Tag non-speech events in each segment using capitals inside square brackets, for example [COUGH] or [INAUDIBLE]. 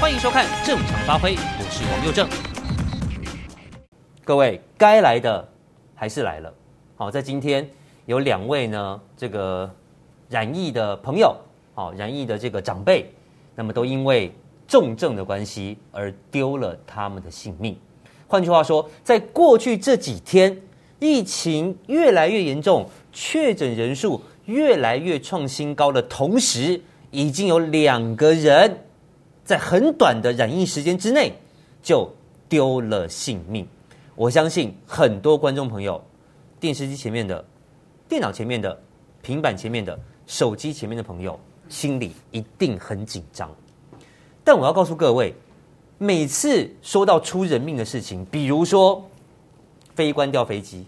欢迎收看《正常发挥》，我是王佑正。各位，该来的还是来了。好，在今天有两位呢，这个染疫的朋友，好，染疫的这个长辈，那么都因为重症的关系而丢了他们的性命。换句话说，在过去这几天，疫情越来越严重，确诊人数越来越创新高的同时，已经有两个人在很短的染疫时间之内就丢了性命。我相信很多观众朋友，电视机前面的、电脑前面的、平板前面的、手机前面的朋友，心里一定很紧张。但我要告诉各位，每次说到出人命的事情，比如说飞官掉飞机，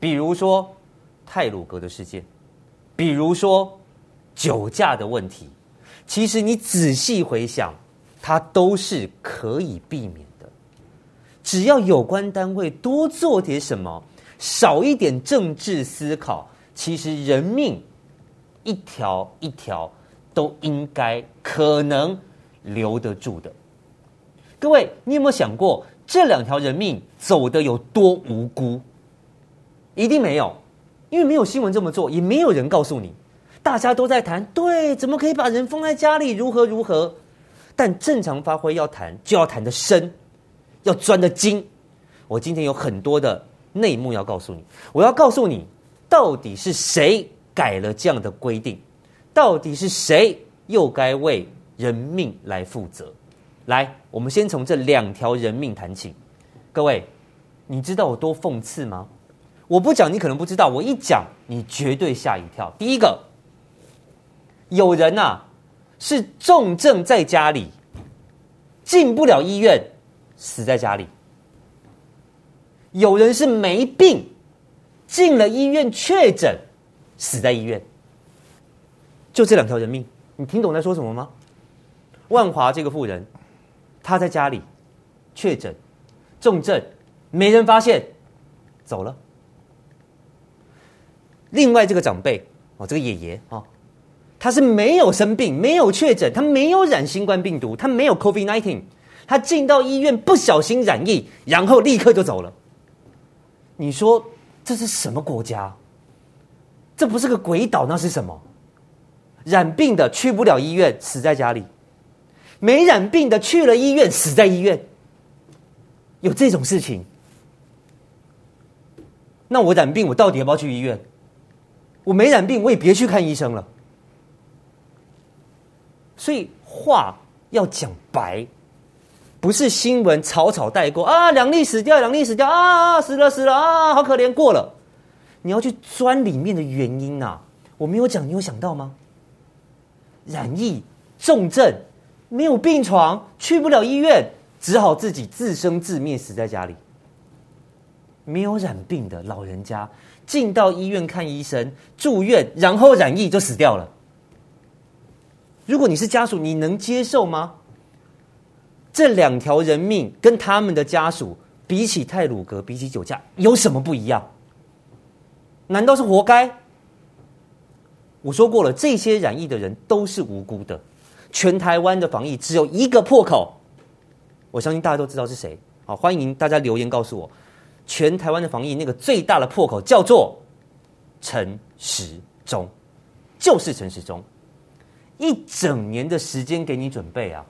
比如说泰鲁阁的事件，比如说酒驾的问题，其实你仔细回想，它都是可以避免的。只要有关单位多做点什么。少一点政治思考，其实人命一条一条都应该可能留得住的。各位，你有没有想过这两条人命走得有多无辜？一定没有，因为没有新闻这么做，也没有人告诉你。大家都在谈，对，怎么可以把人封在家里？如何如何？但正常发挥要谈，就要谈得深，要钻得精。我今天有很多的。内幕要告诉你，我要告诉你，到底是谁改了这样的规定？到底是谁又该为人命来负责？来，我们先从这两条人命谈起。各位，你知道我多讽刺吗？我不讲，你可能不知道；我一讲，你绝对吓一跳。第一个，有人呐、是重症在家里，进不了医院，死在家里。有人是没病，进了医院确诊，死在医院。就这两条人命，你听懂在说什么吗？万华这个妇人，她在家里确诊重症，没人发现，走了。另外这个长辈哦，这个爷爷啊，他是没有生病，没有确诊，他没有染新冠病毒，他没有 COVID-19，他进到医院不小心染疫，然后立刻就走了。你说这是什么国家？这不是个鬼岛，那是什么？染病的去不了医院，死在家里；没染病的去了医院，死在医院。有这种事情？那我染病，我到底要不要去医院？我没染病，我也别去看医生了。所以话要讲白。不是新闻草草带过啊，两例死掉，两例死掉啊，死了死了啊，好可怜，过了。你要去钻里面的原因啊，我没有讲，你有想到吗？染疫重症，没有病床，去不了医院，只好自己自生自灭，死在家里。没有染病的老人家进到医院看医生，住院，然后染疫就死掉了。如果你是家属，你能接受吗？这两条人命跟他们的家属比起泰鲁格，比起酒驾，有什么不一样？难道是活该？我说过了，这些染疫的人都是无辜的。全台湾的防疫只有一个破口，我相信大家都知道是谁。好，欢迎大家留言告诉我，全台湾的防疫那个最大的破口叫做陈时中，就是陈时中，一整年的时间给你准备啊！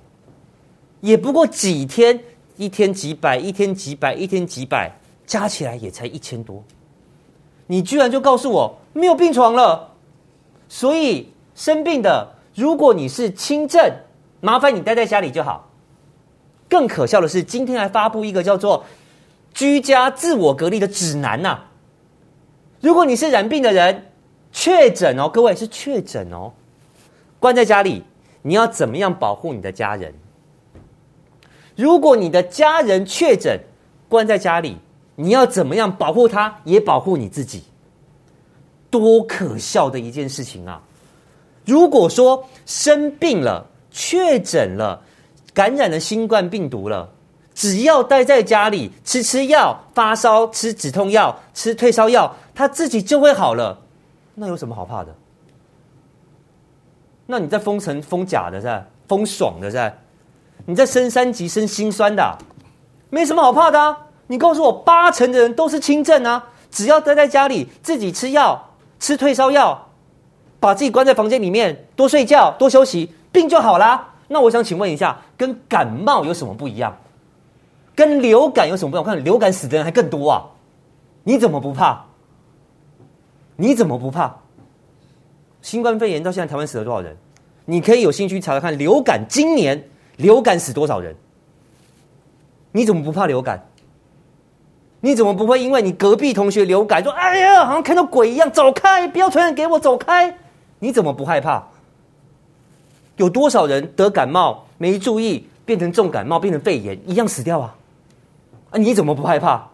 也不过几天，一天几百，一天几百，一天几百，加起来也才一千多。你居然就告诉我没有病床了，所以生病的，如果你是轻症，麻烦你待在家里就好。更可笑的是，今天还发布一个叫做“居家自我隔离”的指南呐、如果你是染病的人，确诊哦，各位是确诊哦，关在家里，你要怎么样保护你的家人？如果你的家人确诊，关在家里，你要怎么样保护他，也保护你自己？多可笑的一件事情啊！如果说生病了、确诊了、感染了新冠病毒了，只要待在家里吃吃药，发烧吃止痛药、吃退烧药，他自己就会好了，那有什么好怕的？那你在封城封假的是？封爽的是？你在升三级升心酸的、没什么好怕的啊！你告诉我，八成的人都是轻症啊，只要待在家里自己吃药，吃退烧药，把自己关在房间里面，多睡觉，多休息，病就好啦。那我想请问一下，跟感冒有什么不一样？跟流感有什么不一样？我看流感死的人还更多啊！你怎么不怕？你怎么不怕？新冠肺炎到现在台湾死了多少人？你可以有兴趣查查看流感今年。流感死多少人？你怎么不怕流感？你怎么不会因为你隔壁同学流感说：“哎呀，好像看到鬼一样，走开，不要传染给我，走开！”你怎么不害怕？有多少人得感冒没注意变成重感冒，变成肺炎一样死掉啊？啊，你怎么不害怕？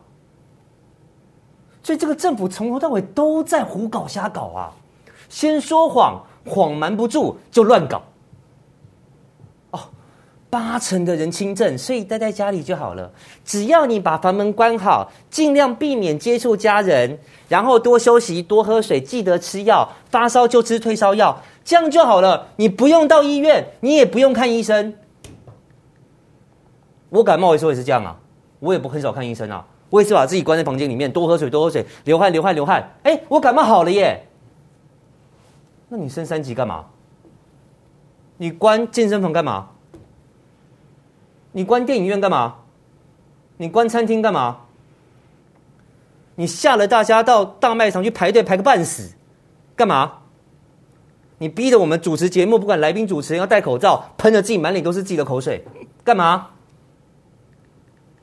所以这个政府从头到尾都在胡搞瞎搞啊！先说谎，谎瞒不住就乱搞。哦八成的人轻症，所以待在家里就好了。只要你把房门关好，尽量避免接触家人，然后多休息、多喝水，记得吃药。发烧就吃退烧药，这样就好了。你不用到医院，你也不用看医生。我感冒的时候也是这样啊，我也不很少看医生啊。我也是把自己关在房间里面，多喝水，多喝水，流汗，流汗，流汗。哎，我感冒好了耶。那你升三级干嘛？你关健身房干嘛？你关电影院干嘛？你关餐厅干嘛？你吓了大家到大卖场去排队排个半死，干嘛？你逼着我们主持节目，不管来宾主持人要戴口罩，喷的自己满脸都是自己的口水，干嘛？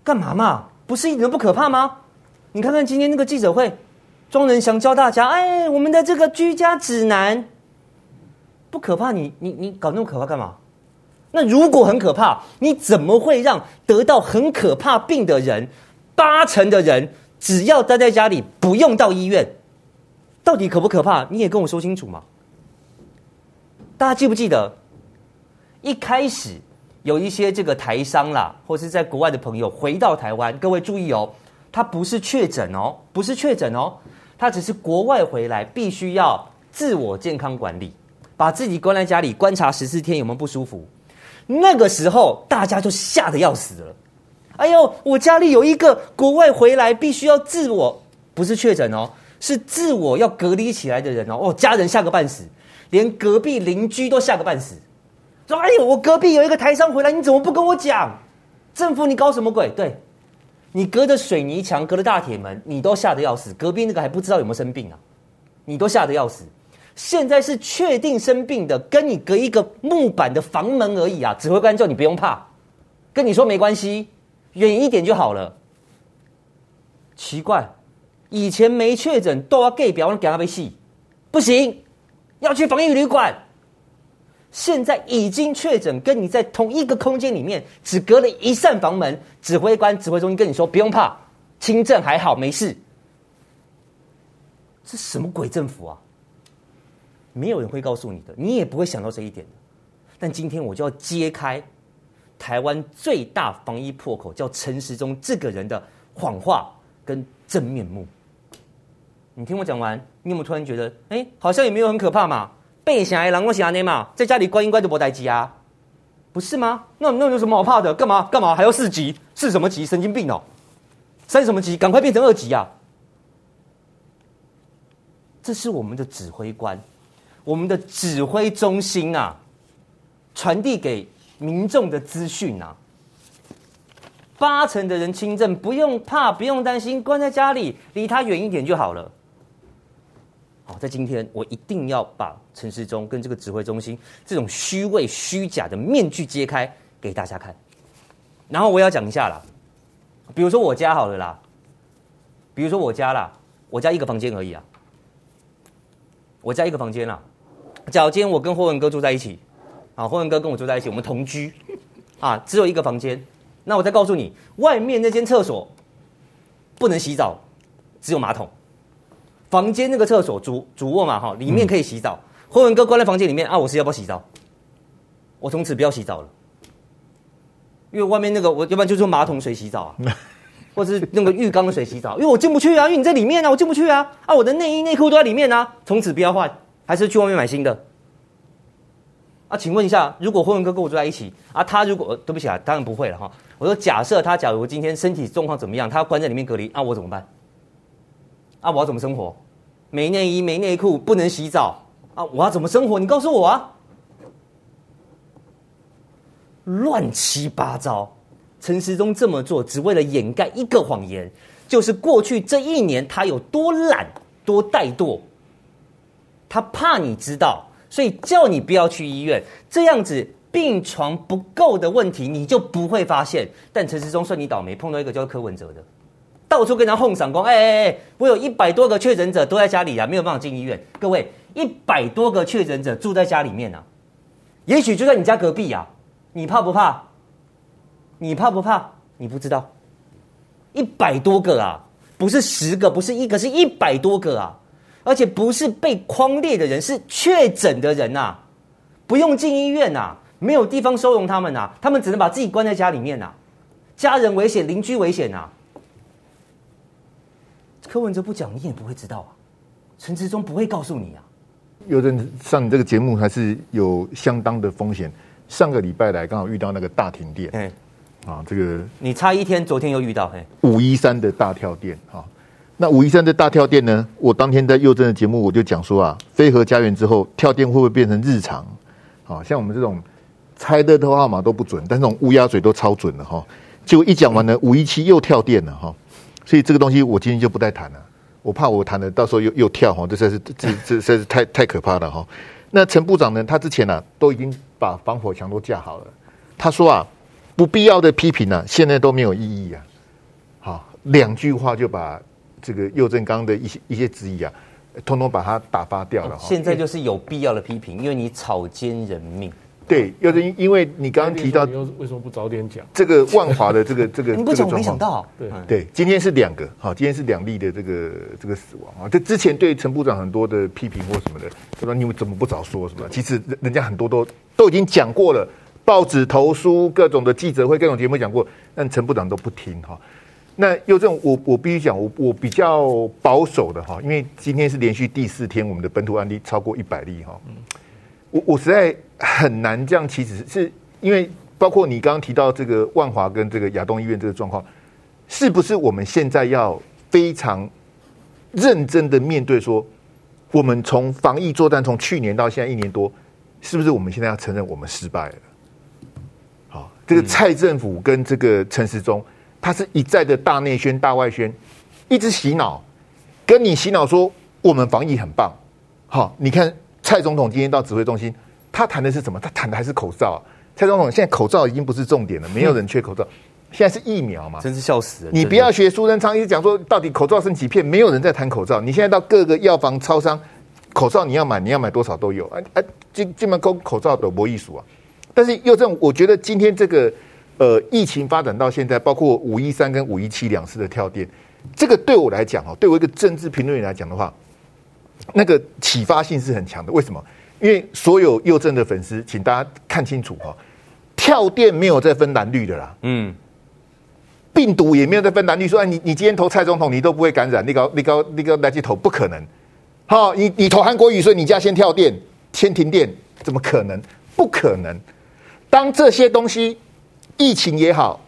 干嘛嘛？不是一点都不可怕吗？你看看今天那个记者会，庄人祥教大家，哎，我们的这个居家指南不可怕，你你你搞那么可怕干嘛？那如果很可怕，你怎么会让得到很可怕病的人，八成的人只要待在家里，不用到医院，到底可不可怕？你也跟我说清楚嘛。大家记不记得，一开始有一些这个台商啦，或是在国外的朋友回到台湾，各位注意哦，他不是确诊哦，不是确诊哦，他只是国外回来，必须要自我健康管理，把自己关在家里观察十四天有没有不舒服。那个时候，大家就吓得要死了。哎呦，我家里有一个国外回来必须要自我，不是确诊哦，是自我要隔离起来的人哦。哦，家人吓个半死，连隔壁邻居都吓个半死。说：“哎呦，我隔壁有一个台商回来，你怎么不跟我讲？政府，你搞什么鬼？对，你隔着水泥墙，隔着大铁门，你都吓得要死。隔壁那个还不知道有没有生病啊，你都吓得要死。”现在是确定生病的，跟你隔一个木板的房门而已啊！指挥官叫你不用怕，跟你说没关系，远一点就好了。奇怪，以前没确诊都要给表，给他被戏，不行，要去防疫旅馆。现在已经确诊，跟你在同一个空间里面，只隔了一扇房门，指挥官、指挥中心跟你说不用怕，轻症还好，没事。这什么鬼政府啊？没有人会告诉你的，你也不会想到这一点的。但今天我就要揭开台湾最大防疫破口，叫陈时中这个人的谎话跟真面目。你听我讲完，你有没有突然觉得，哎，好像也没有很可怕嘛？被想来狼我想你嘛，在家里关一关就没代志啊，不是吗？那那有什么好怕的？干嘛干嘛还要四级？四什么级？神经病哦！三什么级？赶快变成二级啊！这是我们的指挥官。我们的指挥中心啊，传递给民众的资讯啊，八成的人轻症，不用怕，不用担心，关在家里，离他远一点就好了。好，在今天我一定要把陈时中跟这个指挥中心这种虚伪虚假的面具揭开给大家看。然后我要讲一下啦，比如说我家好了啦，比如说我家啦，我家一个房间而已啊。我家一个房间啊，假如今天我跟霍文哥住在一起，啊，霍文哥跟我住在一起，我们同居，啊，只有一个房间。那我再告诉你，外面那间厕所不能洗澡，只有马桶。房间那个厕所主主卧嘛，哈，里面可以洗澡。嗯、霍文哥关在房间里面啊，我是要不要洗澡？我从此不要洗澡了，因为外面那个我要不然就是用马桶水洗澡啊。[LAUGHS] 或是用个浴缸的水洗澡，因为我进不去啊，因为你在里面啊，我进不去啊，啊，我的内衣内裤都在里面啊，从此不要换，还是去外面买新的。啊，请问一下，如果慧文哥跟我住在一起啊，他如果对不起啊，当然不会了哈。我说假设他假如今天身体状况怎么样，他要关在里面隔离，啊，我怎么办？啊，我要怎么生活？没内衣、没内裤，不能洗澡啊，我要怎么生活？你告诉我啊！乱七八糟，陈时中这么做只为了掩盖一个谎言，就是过去这一年他有多懒、多怠惰，他怕你知道。所以叫你不要去医院，这样子病床不够的问题你就不会发现。但陈时中算你倒霉，碰到一个叫柯文哲的，到处跟他哄闪光。哎哎哎，我有一百多个确诊者都在家里啊，没有办法进医院。各位，一百多个确诊者住在家里面啊，也许就在你家隔壁啊，你怕不怕？你怕不怕？你不知道，一百多个啊，不是十个，不是一个，是一百多个啊。而且不是被框列的人，是确诊的人呐、啊，不用进医院呐、啊，没有地方收容他们呐、啊，他们只能把自己关在家里面呐、啊，家人危险，邻居危险呐、啊。柯文哲不讲，你也不会知道啊，陈志忠不会告诉你啊。有人上你这个节目还是有相当的风险。上个礼拜来刚好遇到那个大停电，哎，啊，这个你差一天，昨天又遇到，嘿，五一三的大跳电，哈。那五一三的大跳电呢？我当天在佑正的节目我就讲说啊，非核家园之后跳电会不会变成日常？好像我们这种猜的的号码都不准，但这种乌鸦嘴都超准了哈。结果一讲完呢，五一七又跳电了哈。所以这个东西我今天就不再谈了，我怕我谈了到时候又又跳哈，这实在是这这实在是太太可怕了哈。那陈部长呢，他之前呢、啊、都已经把防火墙都架好了，他说啊，不必要的批评呢、啊，现在都没有意义啊。好，两句话就把。这个右正刚的一些一些质疑啊，通通把它打发掉了。现在就是有必要的批评，因为你草菅人命。对，佑正，因为你刚刚提到，为什么不早点讲？这个万华的这个这个，[LAUGHS] 你不讲我没想到。对对，今天是两个，好，今天是两例的这个这个死亡啊。这之前对陈部长很多的批评或什么的，他说你们怎么不早说什么？其实人家很多都都已经讲过了，报纸投书、各种的记者会、各种节目讲过，但陈部长都不听哈。那又这种，我我必须讲，我我比较保守的哈，因为今天是连续第四天，我们的本土案例超过一百例哈。我我实在很难这样，其实是因为包括你刚刚提到这个万华跟这个亚东医院这个状况，是不是我们现在要非常认真的面对说，我们从防疫作战从去年到现在一年多，是不是我们现在要承认我们失败了？好，这个蔡政府跟这个陈时中。他是一再的大内宣、大外宣，一直洗脑，跟你洗脑说我们防疫很棒。好，你看蔡总统今天到指挥中心，他谈的是什么？他谈的还是口罩。蔡总统现在口罩已经不是重点了，没有人缺口罩，现在是疫苗嘛？真是笑死了！你不要学苏贞昌一直讲说到底口罩剩几片，没有人在谈口罩。你现在到各个药房、超商，口罩你要买，你要买多少都有。哎哎，这这门口口罩都没艺术啊。但是又这种，我觉得今天这个。呃，疫情发展到现在，包括五一三跟五一七两次的跳电，这个对我来讲哦，对我一个政治评论员来讲的话，那个启发性是很强的。为什么？因为所有佑正的粉丝，请大家看清楚哈，跳电没有再分蓝绿的啦，嗯，病毒也没有再分蓝绿，说你你今天投蔡总统，你都不会感染，你搞你搞你搞来去投，不可能。好，你你投韩国瑜，所以你家先跳电，先停电，怎么可能？不可能。当这些东西。疫情也好，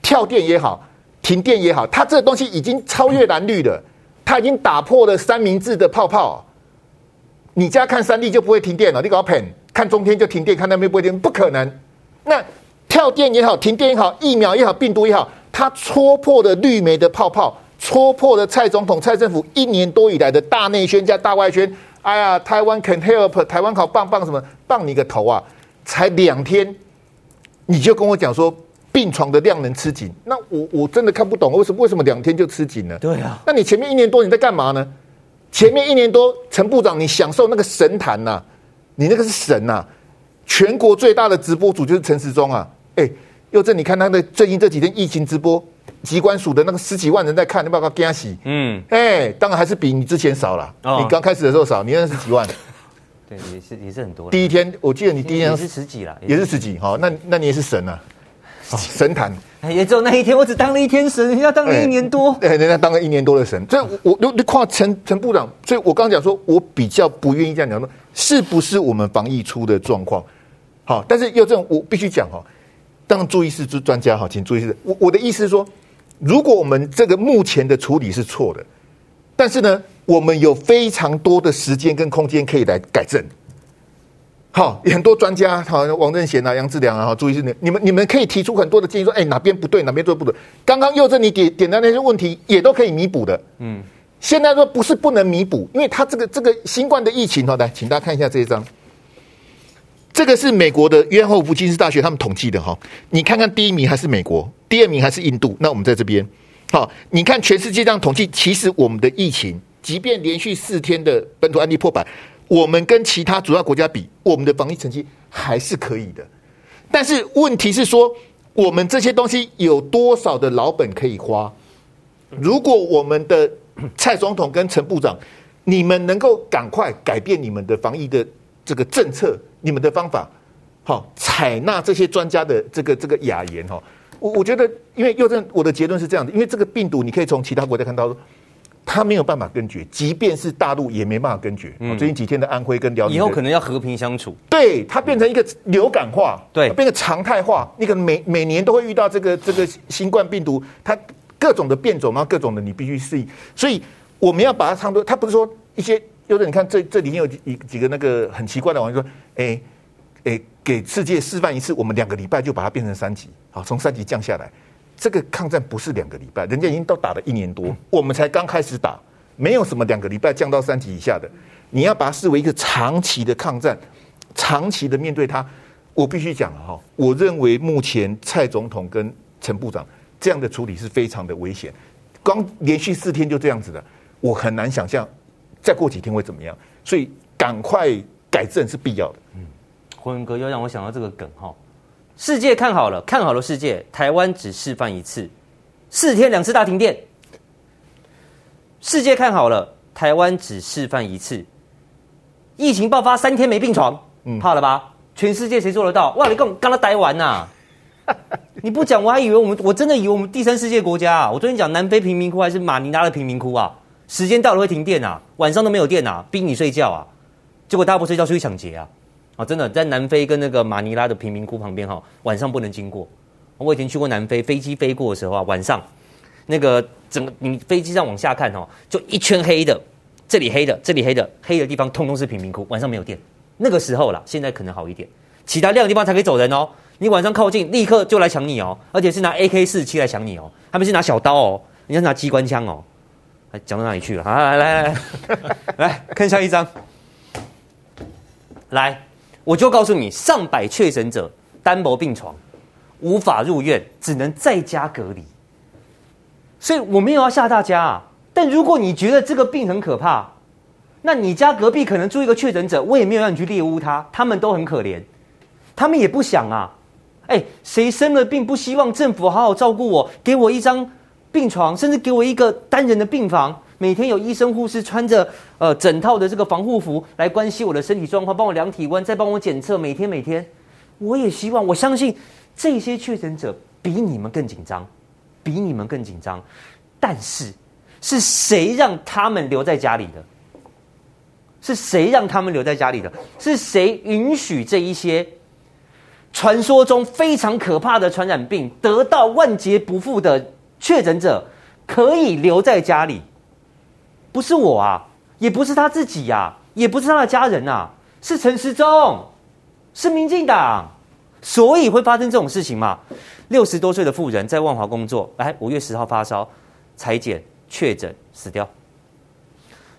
跳电也好，停电也好，它这个东西已经超越蓝绿了，它已经打破了三明治的泡泡。你家看三立就不会停电了，你搞 pen 看中天就停电，看那边不会停，不可能。那跳电也好，停电也好，疫苗也好，病毒也好，它戳破了绿媒的泡泡，戳破了蔡总统、蔡政府一年多以来的大内宣加大外宣。哎呀，台湾 can help，台湾好棒棒什么？棒你个头啊！才两天。你就跟我讲说病床的量能吃紧，那我我真的看不懂为什么为什么两天就吃紧了？对啊，那你前面一年多你在干嘛呢？前面一年多，陈部长你享受那个神坛呐、啊，你那个是神呐、啊，全国最大的直播主就是陈时中啊！哎，又这你看他的最近这几天疫情直播，机关署的那个十几万人在看，你不要惊喜？嗯，哎，当然还是比你之前少了。哦、你刚开始的时候少，你那是几万。对，也是也是很多。第一天，我记得你第一天也是十几了，也是十几。好，那那你也是神啊，神坛。也只有那一天，我只当了一天神，人家当了一年多。对，人家当了一年多的神。所以，我我就夸陈陈部长，所以我刚刚讲说，我比较不愿意这样讲说，是不是我们防疫出的状况？好，但是又这种我必须讲哈，当注意是专专家哈，请注意是，我我的意思是说，如果我们这个目前的处理是错的，但是呢，我们有非常多的时间跟空间可以来改正。好，很多专家，好，王正贤啊、杨志良啊，注意是，你们你们可以提出很多的建议，说，哎，哪边不对，哪边做不对。刚刚佑正你点点的那些问题，也都可以弥补的。嗯，现在说不是不能弥补，因为他这个这个新冠的疫情，哈，来，请大家看一下这一张，这个是美国的约翰霍普金斯大学他们统计的哈，你看看第一名还是美国，第二名还是印度，那我们在这边，好，你看全世界这样统计，其实我们的疫情，即便连续四天的本土案例破百。我们跟其他主要国家比，我们的防疫成绩还是可以的。但是问题是说，我们这些东西有多少的老本可以花？如果我们的蔡总统跟陈部长，你们能够赶快改变你们的防疫的这个政策，你们的方法，好，采纳这些专家的这个这个雅言哈。我我觉得，因为又正我的结论是这样的，因为这个病毒，你可以从其他国家看到。他没有办法根绝，即便是大陆也没办法根绝。嗯，最近几天的安徽跟辽宁，以后可能要和平相处。对，它变成一个流感化，对，变成常态化。你可能每每年都会遇到这个这个新冠病毒，它各种的变种嘛，各种的你必须适应。所以我们要把它差不多，它不是说一些，有的你看这这里面有几几个那个很奇怪的网友说，哎哎，给世界示范一次，我们两个礼拜就把它变成三级，好，从三级降下来。这个抗战不是两个礼拜，人家已经都打了一年多，我们才刚开始打，没有什么两个礼拜降到三级以下的。你要把它视为一个长期的抗战，长期的面对它。我必须讲了哈，我认为目前蔡总统跟陈部长这样的处理是非常的危险。光连续四天就这样子的，我很难想象再过几天会怎么样。所以赶快改正是必要的。嗯，辉文哥又让我想到这个梗哈。世界看好了，看好了世界。台湾只示范一次，四天两次大停电。世界看好了，台湾只示范一次，疫情爆发三天没病床，嗯，怕了吧？全世界谁做得到？哇，你刚刚待完呐？[LAUGHS] 你不讲我还以为我们，我真的以为我们第三世界国家啊！我昨天讲南非贫民窟还是马尼拉的贫民窟啊？时间到了会停电啊，晚上都没有电啊，逼你睡觉啊，结果大家不睡觉出去抢劫啊！啊，真的在南非跟那个马尼拉的贫民窟旁边哈，晚上不能经过。我以前去过南非，飞机飞过的时候啊，晚上那个整个你飞机上往下看哦，就一圈黑的，这里黑的，这里黑的，黑的地方通通是贫民窟，晚上没有电。那个时候啦，现在可能好一点，其他亮的地方才可以走人哦。你晚上靠近，立刻就来抢你哦，而且是拿 AK 四七来抢你哦，他们是拿小刀哦，人家拿机关枪哦。讲到哪里去了？好，来来来来，看下一张，来。我就告诉你，上百确诊者单薄病床，无法入院，只能在家隔离。所以我没有要吓大家啊。但如果你觉得这个病很可怕，那你家隔壁可能住一个确诊者，我也没有让你去猎污他，他们都很可怜，他们也不想啊。哎，谁生了病不希望政府好好照顾我，给我一张病床，甚至给我一个单人的病房？每天有医生护士穿着呃整套的这个防护服来关心我的身体状况，帮我量体温，再帮我检测。每天每天，我也希望，我相信这些确诊者比你们更紧张，比你们更紧张。但是是谁让他们留在家里的？是谁让他们留在家里的？是谁允许这一些传说中非常可怕的传染病得到万劫不复的确诊者可以留在家里？不是我啊，也不是他自己呀、也不是他的家人啊，是陈时中，是民进党，所以会发生这种事情嘛？六十多岁的妇人在万华工作，来五月十号发烧，采检确诊死掉。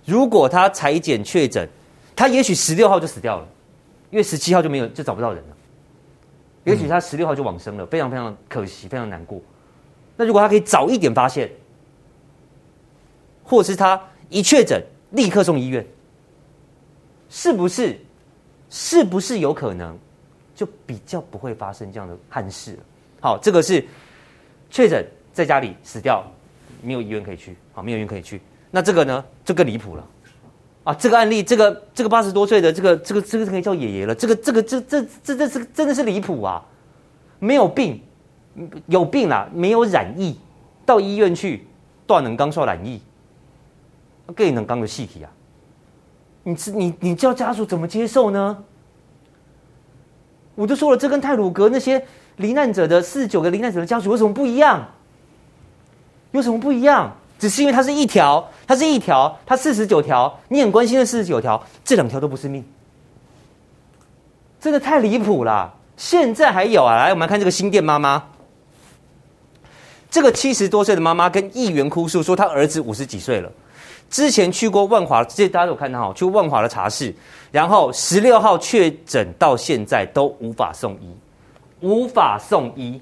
如果他采检确诊，他也许十六号就死掉了，因为十七号就没有就找不到人了。也许他十六号就往生了，非常非常可惜，非常难过。那如果他可以早一点发现，或者是他。一确诊，立刻送医院，是不是？是不是有可能，就比较不会发生这样的憾事？好，这个是确诊在家里死掉，没有医院可以去，好，没有医院可以去。那这个呢，就更离谱了啊！这个案例，这个这个八十多岁的这个这个这个可以叫爷爷了。这个这个这这这这是真的是离谱啊！没有病，有病啦，没有染疫，到医院去断能刚说染疫。更能刚的细体啊！你你你叫家属怎么接受呢？我就说了，这跟泰鲁格那些罹难者的四十九个罹难者的家属有什么不一样？有什么不一样？只是因为它是一条，它是一条，它四十九条，你很关心的四十九条，这两条都不是命，真的太离谱了。现在还有啊，来，我们来看这个新店妈妈，这个七十多岁的妈妈跟议员哭诉说，她儿子五十几岁了，之前去过万华，这大家都有看到哈，去万华的茶室，然后十六号确诊到现在都无法送医，无法送医，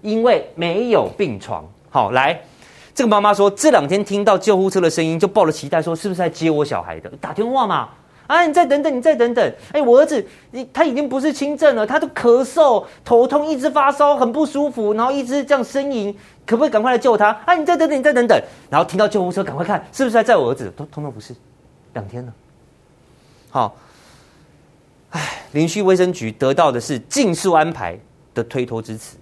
因为没有病床。好，来。这个妈妈说，这两天听到救护车的声音，就抱了期待，说是不是在接我小孩的？打电话嘛，啊，你再等等，你再等等。哎，我儿子，你他已经不是轻症了，他都咳嗽、头痛，一直发烧，很不舒服，然后一直这样呻吟，可不可以赶快来救他？啊，你再等等，你再等等。然后听到救护车，赶快看，是不是在载我儿子？都通通不是，两天了。好，哎，林区卫生局得到的是尽速安排的推脱之词。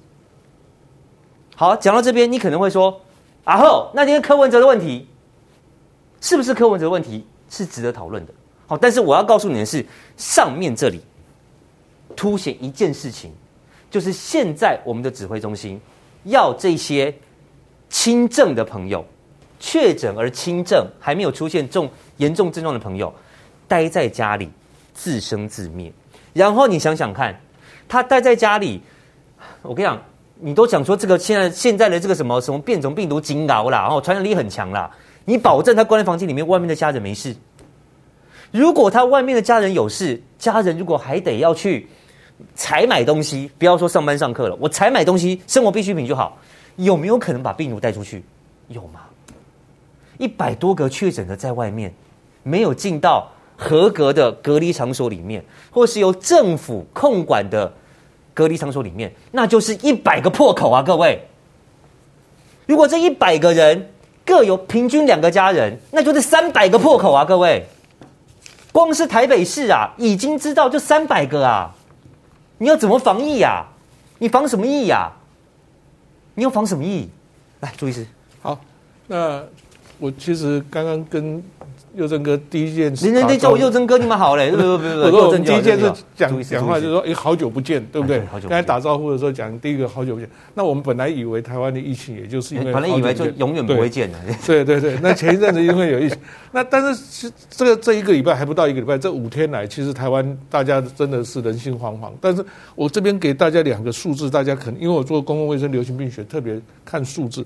好，讲到这边，你可能会说。然后，那今天柯文哲的问题，是不是柯文哲的问题是值得讨论的？但是我要告诉你的是，上面这里凸显一件事情，就是现在我们的指挥中心要这些轻症的朋友，确诊而轻症还没有出现重严重症状的朋友，待在家里自生自灭。然后你想想看，他待在家里，我跟你讲。你都讲说这个现在现在的这个什么什么变种病毒惊熬啦，然后传染力很强啦，你保证他关在房间里面，外面的家人没事？如果他外面的家人有事，家人如果还得要去采买东西，不要说上班上课了，我采买东西，生活必需品就好，有没有可能把病毒带出去？有吗？一百多个确诊的在外面，没有进到合格的隔离场所里面，或是由政府控管的。隔离场所里面，那就是一百个破口啊！各位，如果这一百个人各有平均两个家人，那就是三百个破口啊！各位，光是台北市啊，已经知道就三百个啊！你要怎么防疫呀？你防什么疫呀？你要防什么疫？来，朱医师，好，那我其实刚刚跟。佑正哥第一件事，人家叫我佑正哥，你们好嘞，[LAUGHS] 对不对？[LAUGHS] 我说我们第一件事讲讲话就是说，哎，好久不见，对不对？刚才打招呼的时候讲第一个好久不见。那我们本来以为台湾的疫情也就是因为，本来以为就永远不会见的。对对对，那前一阵子因为有疫情，那但是这个这一个礼拜还不到一个礼拜，这五天来，其实台湾大家真的是人心惶惶。但是我这边给大家两个数字，大家可能因为我做公共卫生流行病学，特别看数字。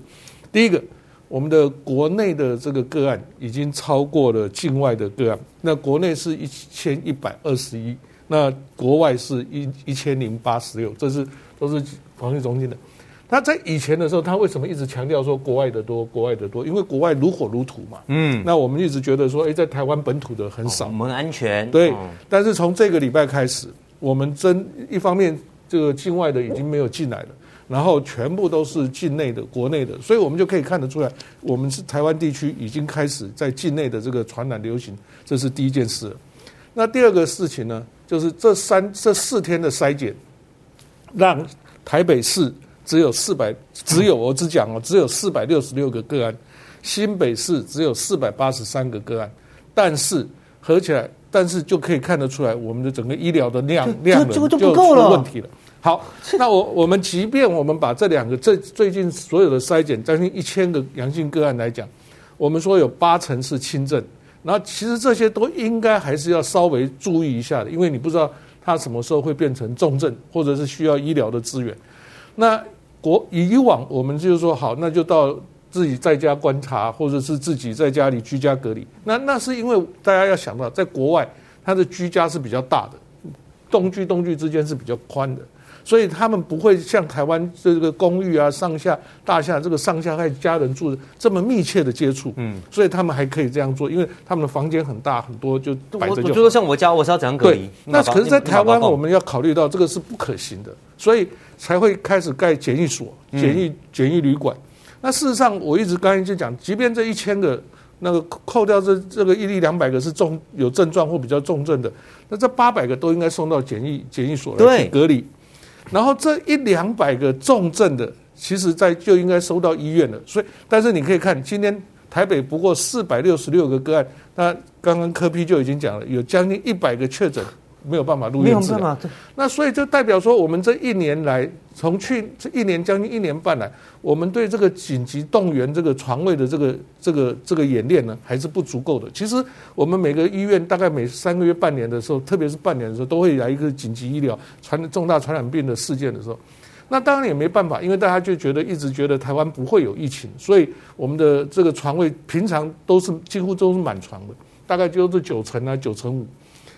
第一个。我们的国内的这个个案已经超过了境外的个案，那国内是一千一百二十一，那国外是一一千零八十六，这是都是防疫中心的。他在以前的时候，他为什么一直强调说国外的多，国外的多？因为国外如火如荼嘛。嗯，那我们一直觉得说，哎，在台湾本土的很少，哦、我们安全。对，哦、但是从这个礼拜开始，我们真一方面这个境外的已经没有进来了。然后全部都是境内的、国内的，所以我们就可以看得出来，我们是台湾地区已经开始在境内的这个传染流行，这是第一件事。那第二个事情呢，就是这三这四天的筛检，让台北市只有四百，只有我只讲哦，只有四百六十六个个案，新北市只有四百八十三个个案，但是合起来，但是就可以看得出来，我们的整个医疗的量量就就出问题了。好，那我我们即便我们把这两个最最近所有的筛检将近一千个阳性个案来讲，我们说有八成是轻症，然后其实这些都应该还是要稍微注意一下的，因为你不知道它什么时候会变成重症，或者是需要医疗的资源。那国以往我们就是说好，那就到自己在家观察，或者是自己在家里居家隔离。那那是因为大家要想到，在国外它的居家是比较大的，东居东居之间是比较宽的。所以他们不会像台湾这个公寓啊、上下大厦这个上下还家人住的这么密切的接触，嗯，所以他们还可以这样做，因为他们的房间很大很多，就摆着就。我觉得像我家，我是要怎样隔离？那可是，在台湾我们要考虑到这个是不可行的，所以才会开始盖检疫所、检疫检疫旅馆。那事实上，我一直刚才就讲，即便这一千个那个扣掉这这个一例两百个是重有症状或比较重症的，那这八百个都应该送到检疫检疫所来隔离。然后这一两百个重症的，其实在就应该收到医院了。所以，但是你可以看，今天台北不过四百六十六个个案，那刚刚科批就已经讲了，有将近一百个确诊没有办法入没有院治疗。办法，那所以就代表说，我们这一年来，从去这一年将近一年半来，我们对这个紧急动员这个床位的这个这个这个演练呢，还是不足够的。其实我们每个医院大概每三个月、半年的时候，特别是半年的时候，都会来一个紧急医疗传重大传染病的事件的时候。那当然也没办法，因为大家就觉得一直觉得台湾不会有疫情，所以我们的这个床位平常都是几乎都是满床的，大概就是九成啊九成五。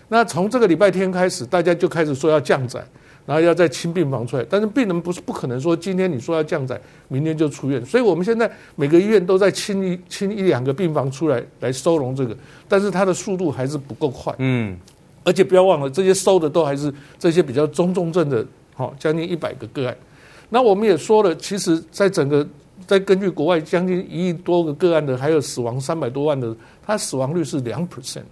那从这个礼拜天开始，大家就开始说要降载，然后要再清病房出来。但是病人不是不可能说今天你说要降载，明天就出院。所以我们现在每个医院都在清一清一两个病房出来来收容这个，但是它的速度还是不够快。嗯，而且不要忘了，这些收的都还是这些比较中重症的。好，将近一百个个案。那我们也说了，其实在整个再根据国外将近一亿多个个案的，还有死亡三百多万的，它死亡率是两 percent。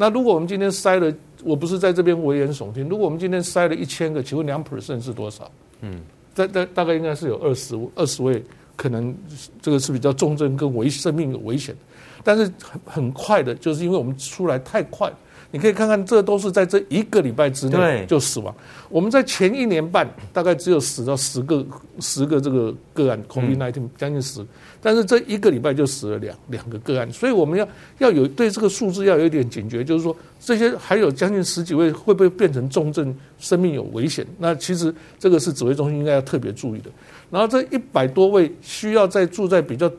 那如果我们今天筛了，我不是在这边危言耸听，如果我们今天筛了一千个，请问两 percent 是多少？嗯，大大大概应该是有二十二十位，可能这个是比较重症跟危生命有危险。但是很很快的，就是因为我们出来太快。你可以看看，这都是在这一个礼拜之内就死亡。我们在前一年半大概只有死到十个十个这个个案，COVID-19 将近十，但是这一个礼拜就死了两两个个案，所以我们要要有对这个数字要有一点警觉，就是说这些还有将近十几位会不会变成重症，生命有危险？那其实这个是指挥中心应该要特别注意的。然后这一百多位需要在住在比较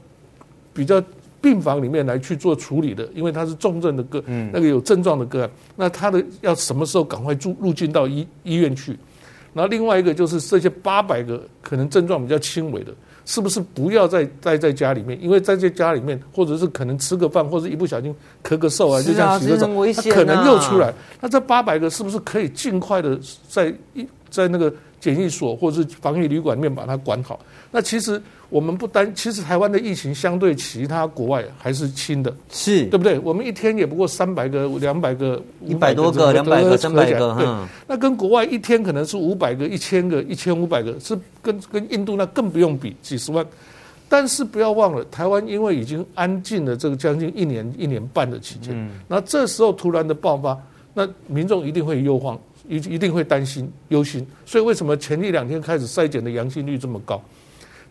比较。病房里面来去做处理的，因为他是重症的个，那个有症状的个案，那他的要什么时候赶快入入境到医医院去？然后另外一个就是这些八百个可能症状比较轻微的，是不是不要再待在家里面？因为在这家里面，或者是可能吃个饭，或者一不小心咳个嗽啊，就像洗个澡，他可能又出来。那这八百个是不是可以尽快的在一在那个检疫所或者是防疫旅馆里面把它管好？那其实。我们不单，其实台湾的疫情相对其他国外还是轻的，是对不对？我们一天也不过三百个、两百个、一百多个、两百个、三百个，对。那跟国外一天可能是五百个、一千个、一千五百个，是跟跟印度那更不用比，几十万。但是不要忘了，台湾因为已经安静了这个将近一年、一年半的期间，那、嗯、这时候突然的爆发，那民众一定会忧慌，一一定会担心、忧心。所以为什么前一两天开始筛检的阳性率这么高？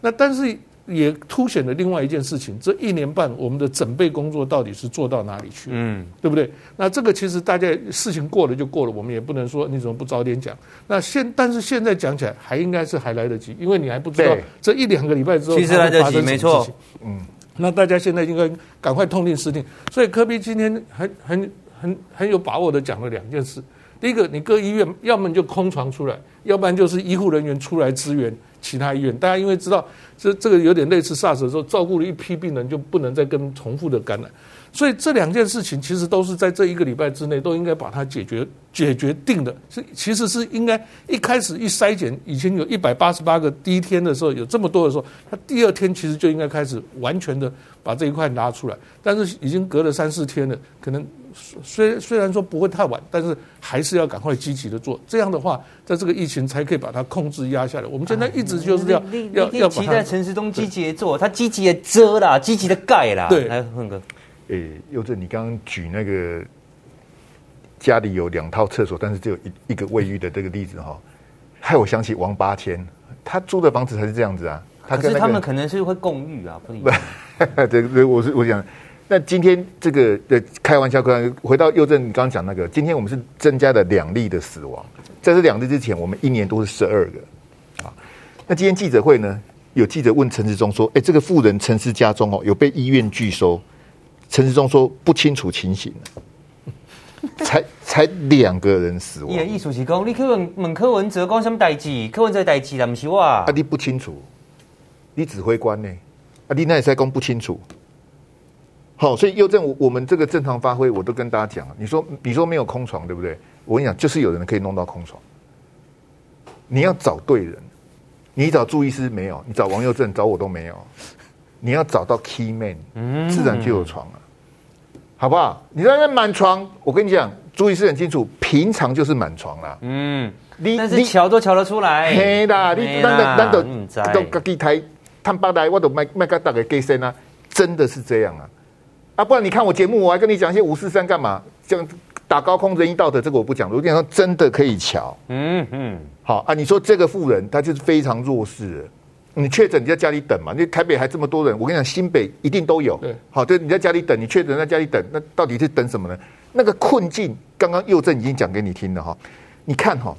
那但是也凸显了另外一件事情，这一年半我们的准备工作到底是做到哪里去？嗯，对不对？那这个其实大家事情过了就过了，我们也不能说你怎么不早点讲。那现但是现在讲起来还应该是还来得及，因为你还不知道这一两个礼拜之后其实来得及，没错。嗯，那大家现在应该赶快痛定思痛。所以科比今天很很很很有把握的讲了两件事。第一个，你各医院要么你就空床出来，要不然就是医护人员出来支援。其他医院，大家因为知道这这个有点类似 SARS 的时候，照顾了一批病人，就不能再跟重复的感染，所以这两件事情其实都是在这一个礼拜之内都应该把它解决解决定的。是其实是应该一开始一筛检，以前有一百八十八个，第一天的时候有这么多的时候，他第二天其实就应该开始完全的把这一块拿出来，但是已经隔了三四天了，可能。虽虽然说不会太晚，但是还是要赶快积极的做。这样的话，在这个疫情才可以把它控制压下来。我们现在一直就是要要要期待陈时中积极的做，他积极的遮啦，积极的盖啦。对，来奋哥，诶，佑正，你刚刚举那个家里有两套厕所，但是只有一一个卫浴的这个例子哈，害我想起王八千，他租的房子才是这样子啊。他跟、那个、可是他们可能是会共浴啊，不一样。对 [LAUGHS] 对，我是我想。那今天这个的开玩笑，刚回到佑正，你刚刚讲那个，今天我们是增加了两例的死亡，在这两例之前，我们一年都是十二个啊。那今天记者会呢，有记者问陈志忠说：“哎，这个富人陈氏家中哦，有被医院拒收？”陈时中说：“不清楚情形，[LAUGHS] 才才两个人死亡。”意思是讲，你去问问柯文哲讲什么代志？柯文哲代志，那不是我啊？你不清楚，你指挥官呢？啊，你那也在讲不清楚。好，所以右正，我我们这个正常发挥，我都跟大家讲。你说，你说没有空床，对不对？我跟你讲，就是有人可以弄到空床。你要找对人，你找朱医师没有，你找王佑正找我都没有。你要找到 key man，自然就有床了，好不好？你在那满床，我跟你讲，注意是很清楚，平常就是满床啦。嗯，你但是瞧都瞧得出来，嘿啦，你难道难道都自己台探八台，我都卖卖给大家给谁啊？真的是这样啊。啊，不然你看我节目，我还跟你讲一些五四三干嘛？这样打高空仁义道德这个我不讲，我跟你说真的可以瞧。嗯嗯，好啊，你说这个富人他就是非常弱势的。你确诊你在家里等嘛？你台北还这么多人，我跟你讲，新北一定都有。对，好，对，你在家里等，你确诊在家里等，那到底是等什么呢？那个困境，刚刚右正已经讲给你听了哈。你看哈，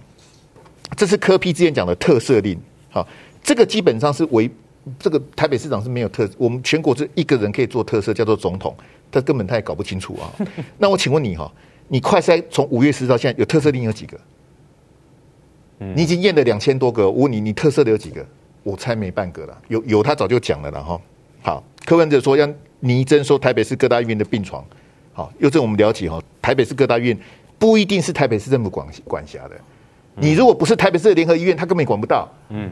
这是柯批之前讲的特赦令。好，这个基本上是为这个台北市长是没有特，我们全国是一个人可以做特赦，叫做总统，他根本他也搞不清楚啊。[LAUGHS] 那我请问你哈，你快筛从五月十到现在有特赦令有几个？你已经验了两千多个，我问你，你特赦的有几个？我猜没半个了，有有他早就讲了了哈。好，柯文哲说要倪征收台北市各大医院的病床。好，又这我们了解哈，台北市各大医院不一定是台北市政府管管辖的。你如果不是台北市的联合医院，他根本管不到。嗯。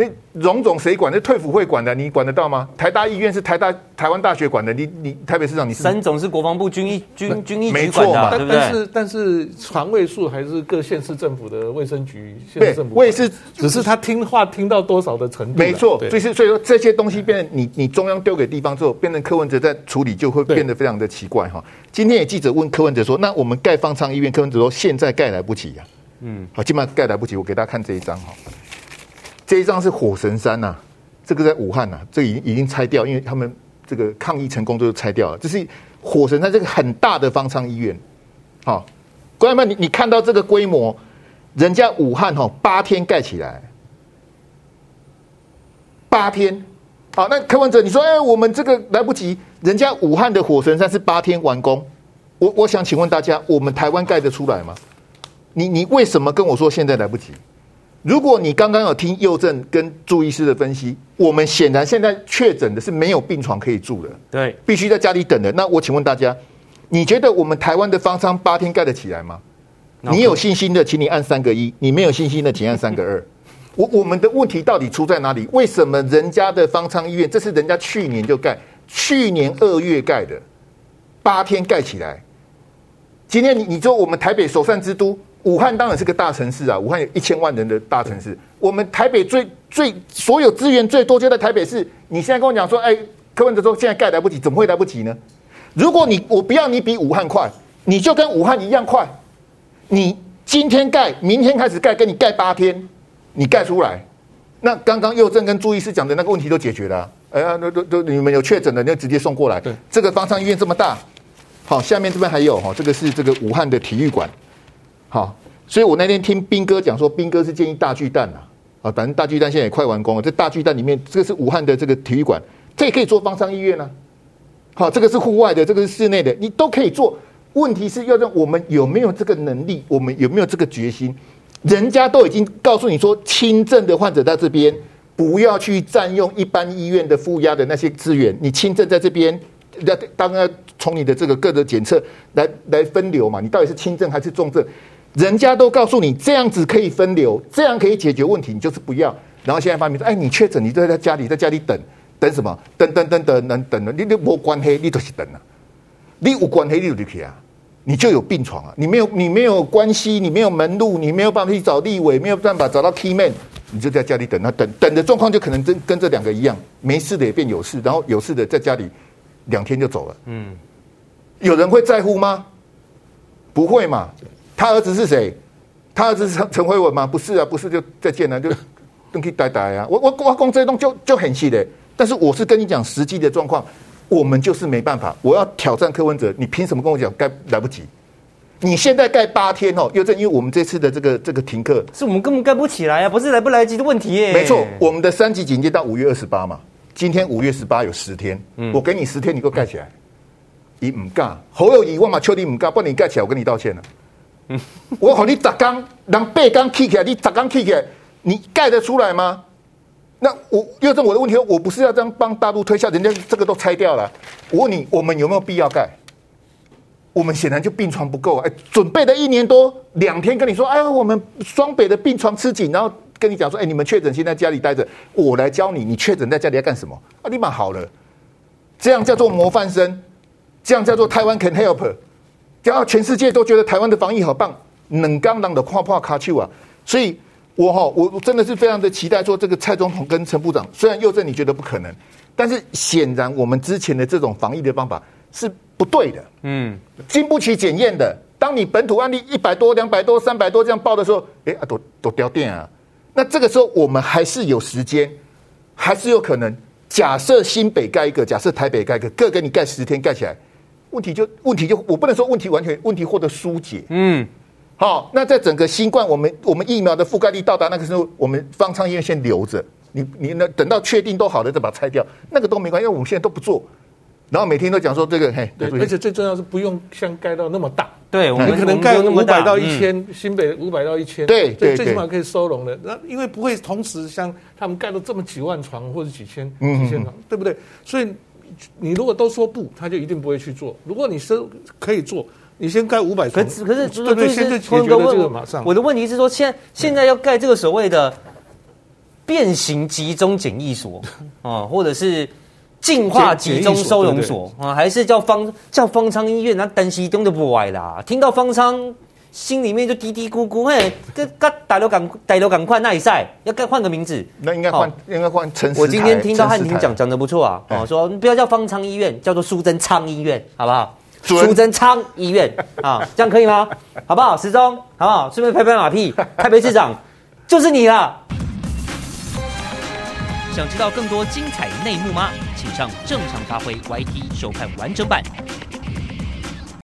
那荣总谁管？那退辅会管的，你管得到吗？台大医院是台大台湾大学管的，你你台北市长你是？三总是国防部军医军军医局管的，对不对？但是但是床位数还是各县市政府的卫生局县市政府。我也是，只是他听话听到多少的程度。没错，所以所以说这些东西变成你你中央丢给地方之后，变成柯文哲在处理，就会变得非常的奇怪哈。今天有记者问柯文哲说：“那我们盖方舱医院，柯文哲说现在盖来不及呀。”嗯，好，基本上盖来不及。我给大家看这一张哈。这一张是火神山呐、啊，这个在武汉呐、啊，这、已经已经拆掉，因为他们这个抗疫成功都拆掉了。这是火神山这个很大的方舱医院，好，观众们，你你看到这个规模，人家武汉哈八天盖起来，八天，好，那柯文哲你说，哎，我们这个来不及，人家武汉的火神山是八天完工，我我想请问大家，我们台湾盖得出来吗？你你为什么跟我说现在来不及？如果你刚刚有听右正跟朱医师的分析，我们显然现在确诊的是没有病床可以住的，对，必须在家里等的。那我请问大家，你觉得我们台湾的方舱八天盖得起来吗？你有信心的，请你按三个一；你没有信心的，请按三个二。我我们的问题到底出在哪里？为什么人家的方舱医院，这是人家去年就盖，去年二月盖的，八天盖起来？今天你你说我们台北首善之都。武汉当然是个大城市啊，武汉有一千万人的大城市。我们台北最最所有资源最多就在台北市。你现在跟我讲说，哎，柯文哲说现在盖来不及，怎么会来不及呢？如果你我不要你比武汉快，你就跟武汉一样快。你今天盖，明天开始盖，跟你盖八天，你盖出来，那刚刚佑正跟朱医师讲的那个问题都解决了啊。哎呀，都都都你们有确诊的，你就直接送过来。对，这个方舱医院这么大，好，下面这边还有哈，这个是这个武汉的体育馆。好，所以我那天听彬哥讲说，彬哥是建议大巨蛋啊，反正大巨蛋现在也快完工了。这大巨蛋里面，这个是武汉的这个体育馆，这也可以做方舱医院啊。好，这个是户外的，这个是室内的，你都可以做。问题是要让我们有没有这个能力，我们有没有这个决心？人家都已经告诉你说，轻症的患者在这边，不要去占用一般医院的负压的那些资源。你轻症在这边，要当然从你的这个个的检测来来分流嘛。你到底是轻症还是重症？人家都告诉你这样子可以分流，这样可以解决问题，你就是不要。然后现在发明说，哎，你确诊，你就在家里，在家里等等什么？等等等等等等，你你没关系，你都是等啊。你有关系，你就去啊，你就有病床啊。你没有，你没有关系，你没有门路，你没有办法去找立委，没有办法找到 key man，你就在家里等。那等等的状况就可能跟跟这两个一样，没事的也变有事，然后有事的在家里两天就走了。嗯，有人会在乎吗？不会嘛。他儿子是谁？他儿子是陈陈慧文吗？不是啊，不是就再见了，就 [LAUGHS] 登记呆呆啊！我我我讲这东就就很细的，但是我是跟你讲实际的状况，我们就是没办法。我要挑战柯文哲，你凭什么跟我讲盖来不及？你现在盖八天哦，又正因为我们这次的这个这个停课，是我们根本盖不起来啊，不是来不来得及的问题耶。没错，我们的三级警戒到五月二十八嘛，今天五月十八有十天，嗯，我给你十天，你给我盖起来。你唔盖，好有疑问嘛？确定唔盖，不然你盖起来，我跟你道歉了。[LAUGHS] 我和你砸缸，让背缸起起来，你砸缸起起来，你盖得出来吗？那我又是我的问题，我不是要这样帮大陆推销，人家这个都拆掉了。我问你，我们有没有必要盖？我们显然就病床不够。哎，准备了一年多，两天跟你说，哎，我们双北的病床吃紧，然后跟你讲说，哎，你们确诊先在家里待着，我来教你，你确诊在家里要干什么？啊，立马好了，这样叫做模范生，这样叫做台湾 can help。然后全世界都觉得台湾的防疫好棒，冷刚冷的夸夸卡丘啊！所以我哈，我真的是非常的期待说这个蔡总统跟陈部长，虽然佑正你觉得不可能，但是显然我们之前的这种防疫的方法是不对的，嗯，经不起检验的。当你本土案例一百多、两百多、三百多这样报的时候，哎啊，都都掉电啊。那这个时候我们还是有时间，还是有可能。假设新北盖一个，假设台北盖一个，各给你盖十天盖起来，问题就问题就我不能说问题完全问题获得疏解。嗯，好，那在整个新冠，我们我们疫苗的覆盖率到达那个时候，我们方舱医院先留着，你你那等到确定都好了再把它拆掉，那个都没关系，因为我们现在都不做。然后每天都讲说这个，嘿，对，而且最重要是不用像盖到那么大，对，我们可能盖五百到一千，新北五百到一千，对，对，最起码可以收容的。那因为不会同时像他们盖到这么几万床或者几千几千床，对不对？所以你如果都说不，他就一定不会去做。如果你是可以做，你先盖五百床，可是可是对对，现在解决了这个马上。我的问题是说，现在现在要盖这个所谓的变形集中检疫所啊，[LAUGHS] 或者是。净化集中收容所啊，还是叫方叫方舱医院？那担心东就不歪啦。听到方舱，心里面就嘀嘀咕咕。嘿，跟跟大流感大流感快那一赛，要该换个名字。那应该换，应该换陈。我今天听到汉庭讲讲的不错啊，哦，说不要叫方舱医院，叫做苏贞昌医院，好不好？苏贞昌医院啊，[LAUGHS] 这样可以吗？好不好？时钟，好不好？顺便拍拍马屁，[LAUGHS] 台北市长就是你了。想知道更多精彩内幕吗？请上正常发挥 YT 收看完整版。